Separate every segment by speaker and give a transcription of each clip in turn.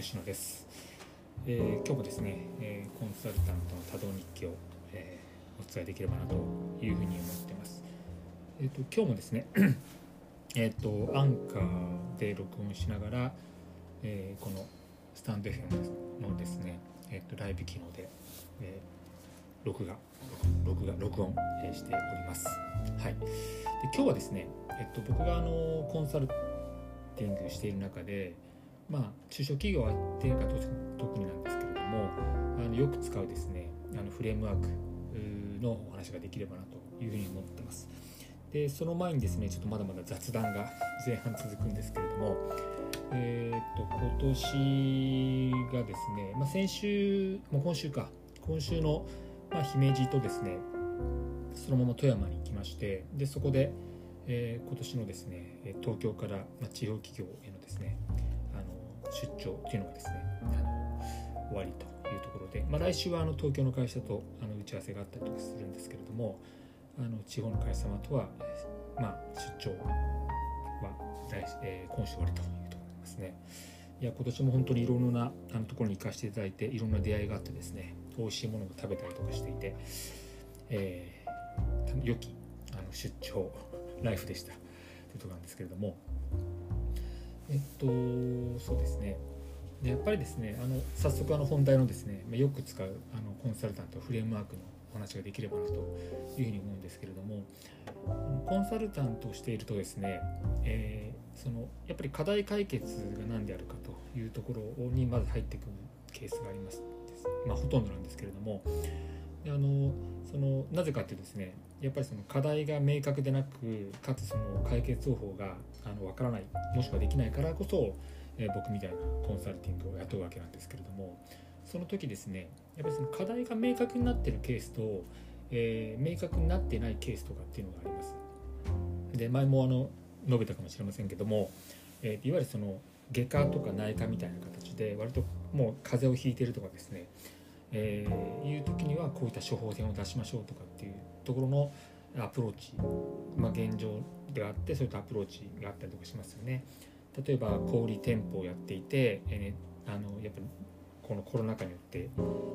Speaker 1: 吉野です、えー、今日もですね、えー、コンサルタントの多動日記を、えー、お伝えできればなというふうに思ってます。えーと、今日もですねえっとアンカーで録音しながら、え、このスタンド FM のですね、えーと、ライブ機能で、え、録画録画録音、え、しております。はい、で今日はですね、えっと、僕があのコンサルティングしている中で、まあ、中小企業はっていうか特になんですけれどもあのよく使うですねあのフレームワークのお話ができればなというふうに思ってます。でその前にですねちょっとまだまだ雑談が前半続くんですけれども、えー、っと今年がですね、まあ、先週、まあ、今週か今週の、まあ、姫路とですねそのまま富山に行きましてでそこで、えー、今年のですね東京から、まあ、地方企業へのですね出張っていうのがですねあの終わりというところで、まあ、来週はあの東京の会社とあの打ち合わせがあったりとかするんですけれどもあの地方の会社様とは、まあ、出張は来、えー、今週終わりというところですね。いや今年も本当にいろんなあのところに行かせていただいていろんな出会いがあってですね美味しいものを食べたりとかしていて、えー、良きあの出張ライフでしたというところなんですけれどもえっとそうですね。でやっぱりですねあの早速あの本題のですねよく使うあのコンサルタントフレームワークのお話ができればなというふうに思うんですけれどもコンサルタントをしているとですね、えー、そのやっぱり課題解決が何であるかというところにまず入ってくるケースがありますまあ、ほとんどなんですけれどもあのそのなぜかっていうとですねやっぱりその課題が明確でなくかつその解決方法があの分からないもしくはできないからこそ、えー、僕みたいなコンサルティングを雇うわけなんですけれどもその時ですねやっぱりその課題が明確になってるケースと、えー、明確になってないケースとかっていうのがあります。で前もあの述べたかもしれませんけども、えー、いわゆるその外科とか内科みたいな形で割ともう風邪をひいてるとかですね、えー、いう時にはこういった処方箋を出しましょうとかっていうところのアプローチ、まあ、現状であってそういったアプローチがあったりとかしますよね。例えば小売店舗をやっていて、え、あのやっぱりこのコロナ禍によって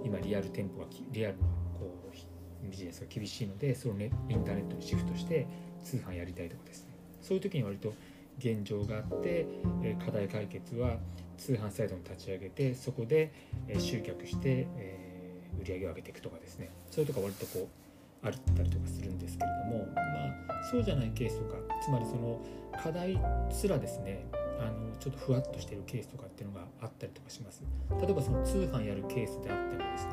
Speaker 1: 今リアル店舗がリアルなこうビジネスが厳しいのでそれを、ね、インターネットにシフトして通販やりたいとかですねそういう時に割と現状があって、え課題解決は通販サイトに立ち上げてそこで、え集客して、え売り上げを上げていくとかですねそういうとこ割とこうあったりとかするんですけれどもまあそうじゃないケースとかつまりその課題すらですねあのちょっとふわっとしてるケースとかっていうのがあったりとかします。例えばその通販やるケースであってもですね、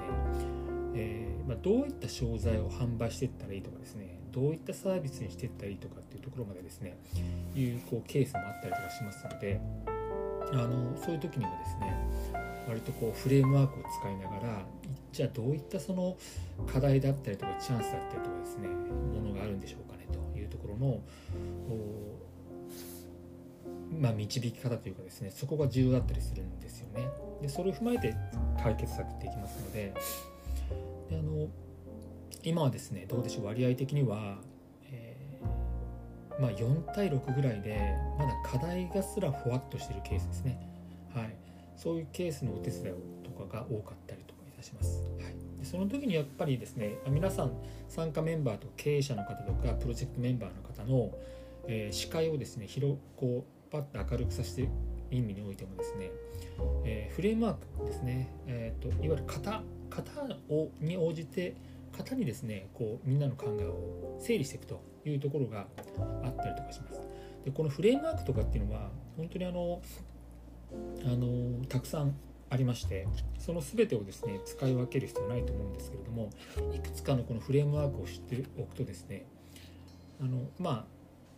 Speaker 1: えー、まあ、どういった商材を販売していったらいいとかですねどういったサービスにしていったらいいとかっていうところまでですねいうこうケースもあったりとかしますのであのそういう時にはですね割とこうフレームワークを使いながらじゃあどういったその課題だったりとかチャンスだったりとかですねものがあるんでしょうかねというところのまあ、導き方というかですねそこが重要だったりするんですよね。でそれを踏まえて解決策っていきますのでであの今はですねどうでしょう割合的には、えー、まあ、4対6ぐらいでまだ課題がすらふわっとしてるケースですね。はい、そういうケースのお手伝いとかが多かったりとかいたします。はい、でその時にやっぱりですね皆さん参加メンバーと経営者の方とかプロジェクトメンバーの方の、えー、視界をですね広こうパッと明るくさせて意味においてもですね、えー、フレームワークですね、えーと、いわゆる型型をに応じて型にですねこうみんなの考えを整理していくというところがあったりとかします。でこのフレームワークとかっていうのは本当にあのあのたくさんありましてその全てをですね使い分ける必要ないと思うんですけれどもいくつかのこのフレームワークを知っておくとですねあのまあ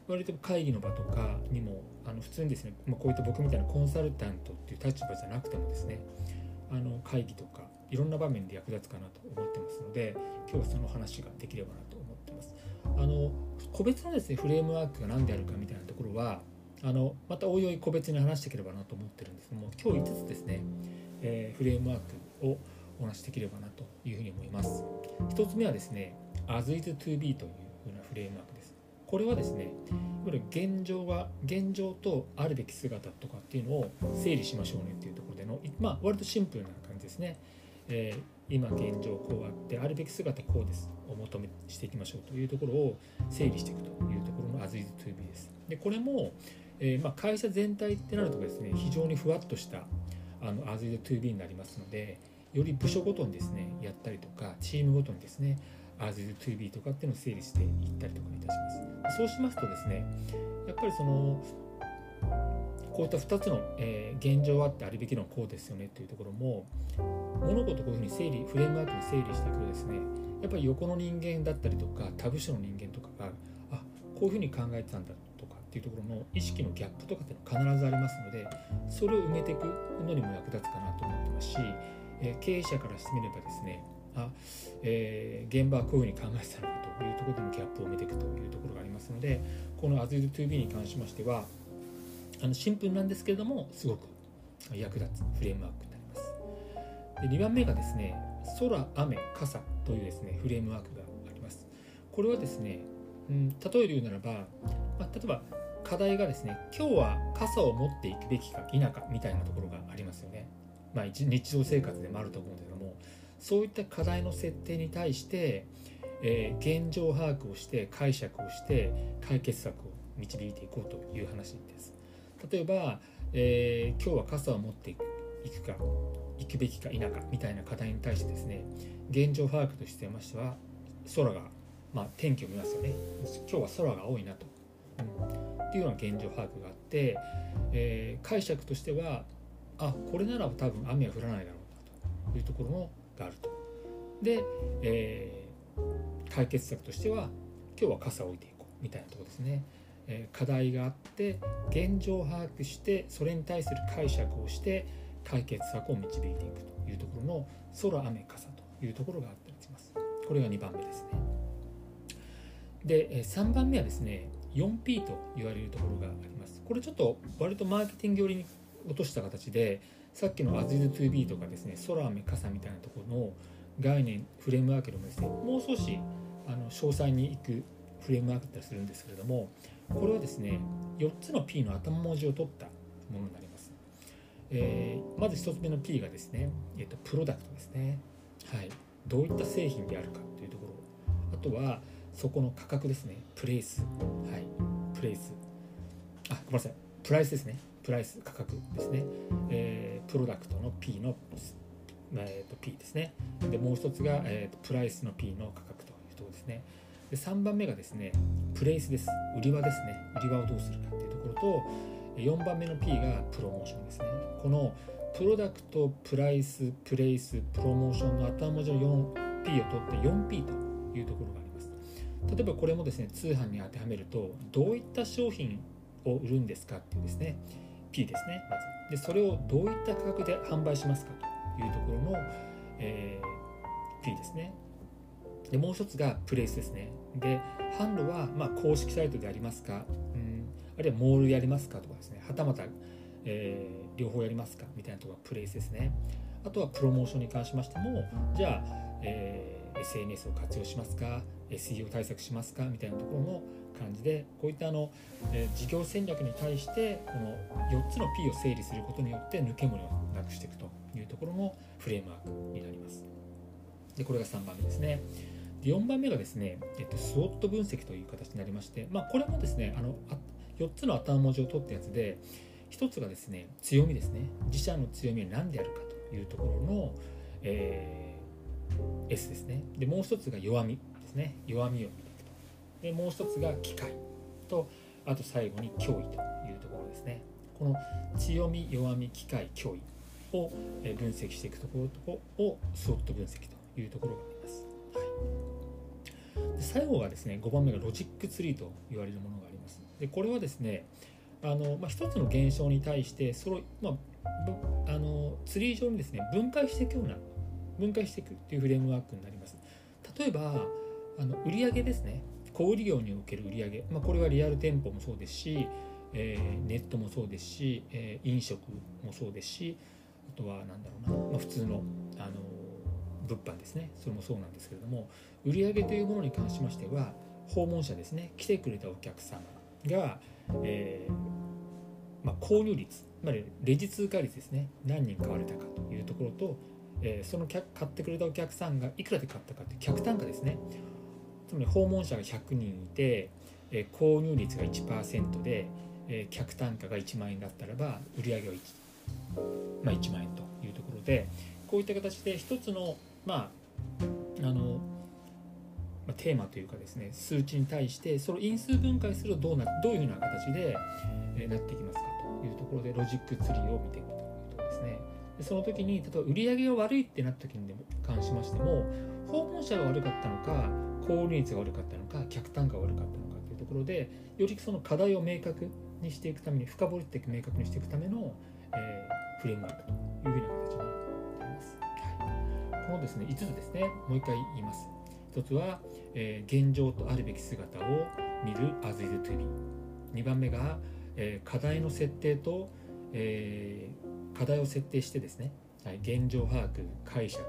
Speaker 1: 割と会議の場とかにもあの普通にですね、まあ、こういった僕みたいなコンサルタントっていう立場じゃなくてもですねあの会議とかいろんな場面で役立つかなと思ってますので今日はその話ができればなと思ってます。あの個別のですねフレームワークが何であるかみたいなところはあのまたおいおい個別に話していければなと思ってるんですけども今日5つですね、えー、フレームワークをお話しできればなというふうに思います。1つ目はですね As is to be というふうなフレームワークです。これはですねいわゆる現状は現状とあるべき姿とかっていうのを整理しましょうねっていうところでのまあ割とシンプルな感じですね。えー、今現状こうあってあるべき姿こうですお求めしていきましょうというところを整理していくというところの As is to be です。でこれも、えー、まあ、会社全体ってなるとですね非常にふわっとしたあの As is to be になりますのでより部署ごとにですねやったりとかチームごとにですね As is to be とかっていうのを整理していったりとかいたします。そうしますとですねやっぱりそのこういった2つの、えー、現状あってあるべきのこうですよねというところも物事こういうふうに整理フレームワークに整理していくとですねやっぱり横の人間だったりとか他部署の人間とかがあこういうふうに考えてたんだっていうところの意識のギャップとかっていうのは必ずありますのでそれを埋めていくのにも役立つかなと思ってますし、え、経営者からしてみればですねあ、えー、現場はこういうふうに考えてたのかというところでのギャップを埋めていくというところがありますのでこの As-to-be に関しましてはあのシンプルなんですけれどもすごく役立つフレームワークになります。で2番目がですね空雨傘というですねフレームワークがあります。これはですね、うん、例えで言うならば、まあ、例えば課題がですね今日は傘を持っていくべきか否かみたいなところがありますよね。まあ日常生活でもあると思うんですけどもそういった課題の設定に対して、えー、現状把握をして解釈をして解決策を導いていこうという話です。例えば、えー、今日は傘を持っていくか行くべきか否かみたいな課題に対してですね現状把握としてましては空が、まあ、天気を見ますよね。今日は空が多いなと、うん、っていうような現状把握があって、えー、解釈としてはあこれなら多分雨は降らないだろうなというところのがあると。で、えー、解決策としては今日は傘を置いていこうみたいなところですね。え課題があって現状を把握してそれに対する解釈をして解決策を導いていくというところの空雨傘というところがあったりします。これが2番目ですね。で3番目はですね 4P と言われるところがあります。これちょっと割とマーケティング寄りに落とした形でさっきの As-is-to-be とかですね空雨傘みたいなところの概念フレームワークでもですねもう少しあの詳細にいくフレームワークだったりするんですけれどもこれはですね4つの P の頭文字を取ったものになります、えー、まず1つ目の P がですね、えーと、プロダクトですね。はい。どういった製品であるかというところ。あとはそこの価格ですね。プレイス。はい。プレイス。あごめんなさい。プライスですね。プライス価格ですね、えー、プロダクトの P の、えーと、P ですね。でもう一つが、えーとプライスの P の価格というところですね。で3番目がですねプレイスです。売り場ですね。売り場をどうするかっていうところと4番目の P がプロモーションですね。このプロダクトプライスプレイスプロモーションの頭文字の 4P を取って 4P というところが例えばこれもですね通販に当てはめるとどういった商品を売るんですかっていうですね P ですねまず。でそれをどういった価格で販売しますかというところの、えー、P ですね。でもう一つがプレイスですね。で販路はま公式サイトでありますか、うん、あるいはモールやりますかとかですねはたまた、えー、両方やりますかみたいなところがプレイスですね。あとはプロモーションに関しましてもじゃあ、えー、SNS を活用しますか SEO 対策しますか？みたいなところの感じでこういったあの、え、事業戦略に対してこの4つの P を整理することによって抜け漏れをなくしていくというところのフレームワークになります。でこれが3番目ですね。で4番目がですね、えっと、スウォット分析という形になりまして、まあ、これもですねあの4つの頭文字を取ったやつで1つがですね強みですね。自社の強みは何であるかというところの、えー、S ですね。でもう1つが弱み。ですね。弱みを見ていくと。でもう1つが機会とあと最後に脅威というところですね。この強み弱み機会脅威を分析していくところを SWOT分析というところがあります。はい。で最後がですね5番目がロジックツリーと言われるものがあります。でこれはですねあの、まあ、一つの現象に対してそれまあ、あのツリー状にですね分解していくような分解していくっていうフレームワークになります。例えばあの売上ですね。小売業における売上、まあ、これはリアル店舗もそうですし、えー、ネットもそうですし、えー、飲食もそうですしあとは何だろうな、まあ、普通のあの物販ですね。それもそうなんですけれども売上というものに関しましては訪問者ですね。来てくれたお客様が、えーまあ、購入率つまりレジ通過率ですね。何人買われたかというところと、えー、その買ってくれたお客さんがいくらで買ったかという客単価ですね。つまり訪問者が100人いて、えー、購入率が1%で、えー、客単価が1万円だったらば売上げは 1,、まあ、1万円というところでこういった形で一つのまああのまテーマというかですね数値に対してそれを因数分解するとどうなどういうふうな形で、えなっていきますかというところでロジックツリーを見ていくというところですね。でその時に例えば売上が悪いってなった時に関しましても訪問者が悪かったのか購入率が悪かったのか客単価が悪かったのかというところでよりその課題を明確にしていくために深掘って明確にしていくための、えー、フレームワークというふうな形になります、はい、このですね5つですねもう一回言います。1つは、えー、現状とあるべき姿を見る as is to be 2番目が、えー、課題の設定と、えー、課題を設定してですね、はい、現状把握解釈、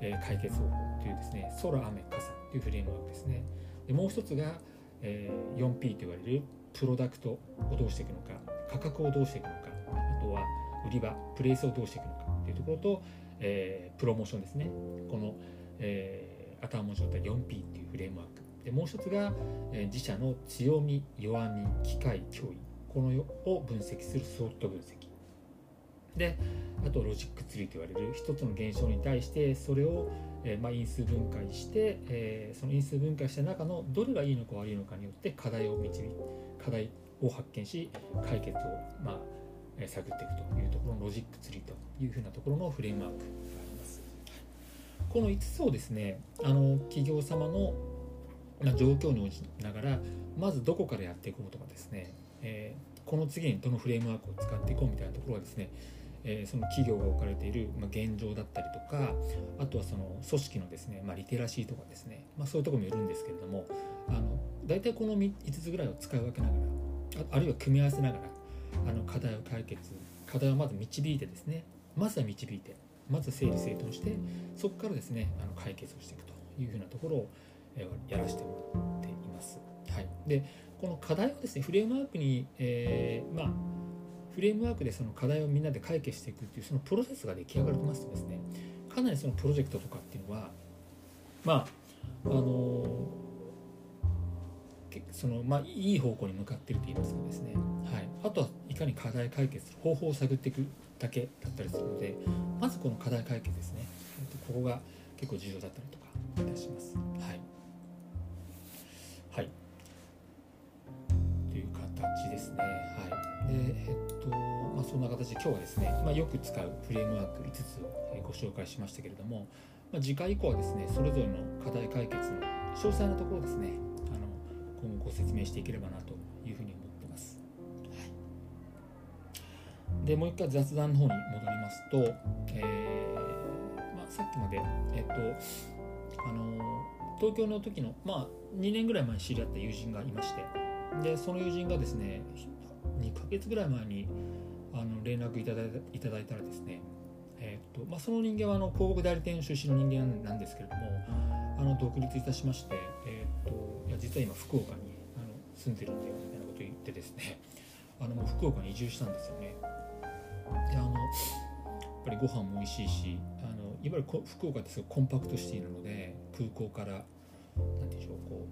Speaker 1: えー、解決方法というですね空雨傘というフレームワークですね。でもう一つが、えー、4P と言われるプロダクトをどうしていくのか価格をどうしていくのかあとは売り場プレイスをどうしていくのかというところと、えー、プロモーションですね。この、えー頭文字を取った 4P っていうフレームワーク。でもう一つが、えー、自社の強み弱み機会脅威。このを分析する SWOT分析。であとロジックツリーと言われる一つの現象に対してそれを、えーまあ、因数分解して、えー、その因数分解した中のどれがいいのか悪いのかによって課題を導課題を発見し解決を、まあ、探っていくというところのロジックツリーというふうなところのフレームワークこの5つをですねあの企業様の状況に応じながらまずどこからやっていこうとかですね、えー、この次にどのフレームワークを使っていこうみたいなところはですね、えー、その企業が置かれている、ま、現状だったりとかあとはその組織のですね、まあ、リテラシーとかですね、まあ、そういうところもよるんですけれどもあの大体この5つぐらいを使い分けながらああるいは組み合わせながらあの課題を解決課題をまず導いてですねまずは導いてまず整理整頓してそこからですねあの解決をしていくというふうなところをやらせてもらっています。はい、でこの課題をですねフレームワークに、えー、まあフレームワークでその課題をみんなで解決していくっていうそのプロセスが出来上がりますとですねかなりそのプロジェクトとかっていうのはまああのそのまあ、いい方向に向かっていると言いますかですね、はい、あとはいかに課題解決方法を探っていくだけだったりするのでまずこの課題解決ですね。ここが結構重要だったりとかいたします。はい。そんな形で今日はですね、まあ、よく使うフレームワーク5つをご紹介しましたけれども、まあ、次回以降はですねそれぞれの課題解決の詳細なところですねあの今後ご説明していければなというふうに思ってます。でもう一回雑談の方に戻りますと、えー、まあ、さっきまで、えっとあの東京の時の、まあ、2年ぐらい前に知り合った友人がいましてでその友人がですね2ヶ月ぐらい前にあの連絡いただいただいたらですね、えー、っとまあ、その人間はあの広告代理店出身の人間なんですけれどもあの独立いたしまして、えー、っといや実は今福岡にあの住んでるんだよみたいなことを言ってですねあのもう福岡に移住したんですよね。であのやっぱりご飯も美味しいしあのいわゆる福岡ってすごいコンパクトシティなので空港から何でしょうこ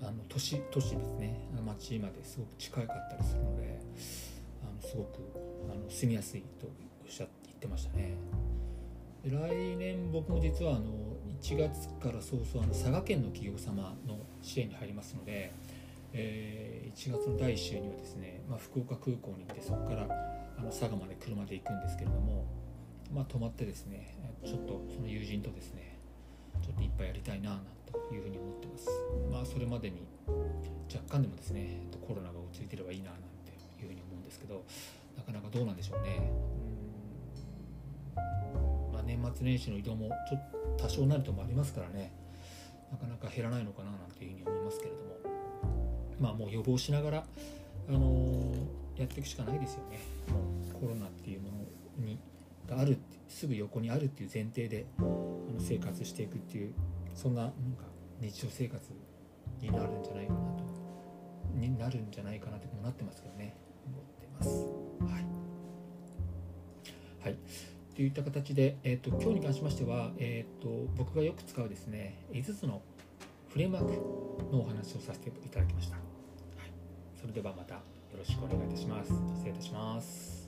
Speaker 1: うあの都市都市ですね町まですごく近かったりするのですごくあの住みやすいとおっしゃって言ってましたね。で来年僕も実はあの1月から早々あの佐賀県の企業様の支援に入りますので、えー、1月の第1週にはですね、まあ、福岡空港に行ってそこからあの佐賀まで車で行くんですけれども、まあ、泊まってですねちょっとその友人とですねちょっといっぱいやりたいななんというふうに思ってますまあそれまでに若干でもですねコロナが落ち着いてればいいななんていうふうに思うんですけどなかなかどうなんでしょうね。うん。まあ、年末年始の移動もちょっと多少なるともありますからね。なかなか減らないのかななんていうふうに思いますけれども。まあもう予防しながらあのーやっていくしかないですよね。もうコロナっていうものにがあるすぐ横にあるっていう前提で生活していくっていうそんななんか日常生活になるんじゃないかなとになるんじゃないかなってもなってますけどね。思ってます。はい、はい。といった形で、えーと、今日に関しましては、えーと、僕がよく使うですね5つのフレームワークのお話をさせていただきました、はい、それではまたよろしくお願いいたします。失礼いたします。